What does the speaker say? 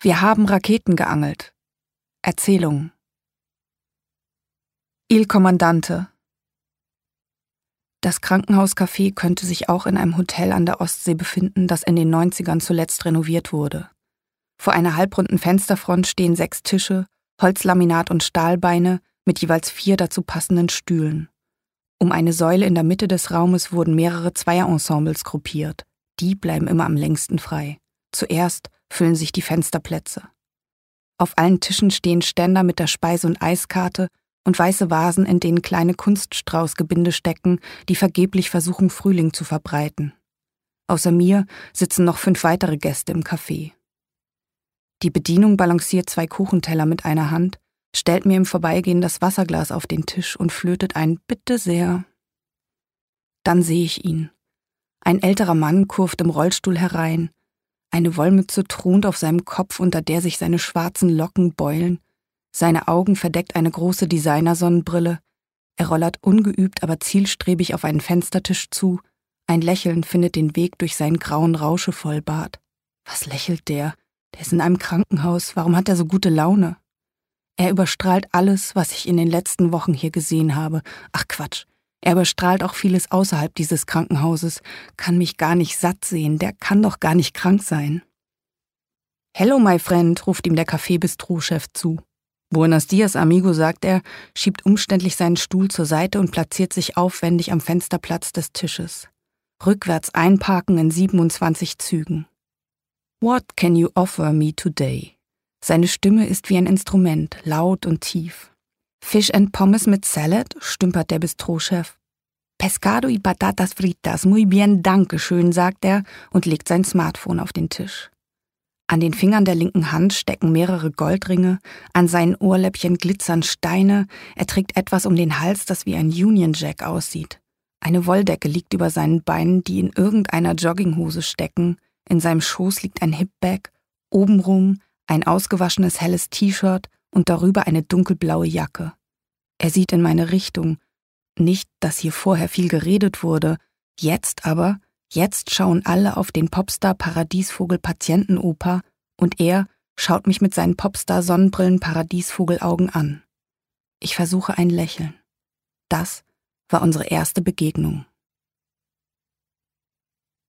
Wir haben Raketen geangelt. Erzählung. Il Kommandante. Das Krankenhauscafé könnte sich auch in einem Hotel an der Ostsee befinden, das in den 90ern zuletzt renoviert wurde. Vor einer halbrunden Fensterfront stehen sechs Tische, Holzlaminat und Stahlbeine mit jeweils vier dazu passenden Stühlen. Um eine Säule in der Mitte des Raumes wurden mehrere Zweierensembles gruppiert. Die bleiben immer am längsten frei. Zuerst füllen sich die Fensterplätze. Auf allen Tischen stehen Ständer mit der Speise- und Eiskarte und weiße Vasen, in denen kleine Kunststraußgebinde stecken, die vergeblich versuchen, Frühling zu verbreiten. Außer mir sitzen noch fünf weitere Gäste im Café. Die Bedienung balanciert zwei Kuchenteller mit einer Hand stellt mir im Vorbeigehen das Wasserglas auf den Tisch und flötet ein Bitte sehr. Dann sehe ich ihn. Ein älterer Mann kurft im Rollstuhl herein. Eine Wollmütze thront auf seinem Kopf, unter der sich seine schwarzen Locken beulen. Seine Augen verdeckt eine große Designersonnenbrille. Er rollert ungeübt, aber zielstrebig auf einen Fenstertisch zu. Ein Lächeln findet den Weg durch seinen grauen Rauschevollbart. Was lächelt der? Der ist in einem Krankenhaus. Warum hat er so gute Laune? Er überstrahlt alles, was ich in den letzten Wochen hier gesehen habe. Ach Quatsch. Er überstrahlt auch vieles außerhalb dieses Krankenhauses, kann mich gar nicht satt sehen, der kann doch gar nicht krank sein. Hello, my friend, ruft ihm der Kaffeebistro-Chef zu. Buenos dias, amigo, sagt er, schiebt umständlich seinen Stuhl zur Seite und platziert sich aufwendig am Fensterplatz des Tisches. Rückwärts einparken in 27 Zügen. What can you offer me today? Seine Stimme ist wie ein Instrument, laut und tief. Fish and Pommes mit Salad, stümpert der Bistrochef. Pescado y patatas fritas, muy bien, danke schön, sagt er und legt sein Smartphone auf den Tisch. An den Fingern der linken Hand stecken mehrere Goldringe, an seinen Ohrläppchen glitzern Steine, er trägt etwas um den Hals, das wie ein Union Jack aussieht. Eine Wolldecke liegt über seinen Beinen, die in irgendeiner Jogginghose stecken, in seinem Schoß liegt ein Hipbag, obenrum ein ausgewaschenes helles T-Shirt und darüber eine dunkelblaue Jacke. Er sieht in meine Richtung. Nicht, dass hier vorher viel geredet wurde, jetzt aber, jetzt schauen alle auf den Popstar Paradiesvogel Patientenoper und er schaut mich mit seinen Popstar Sonnenbrillen Paradiesvogelaugen an. Ich versuche ein Lächeln. Das war unsere erste Begegnung.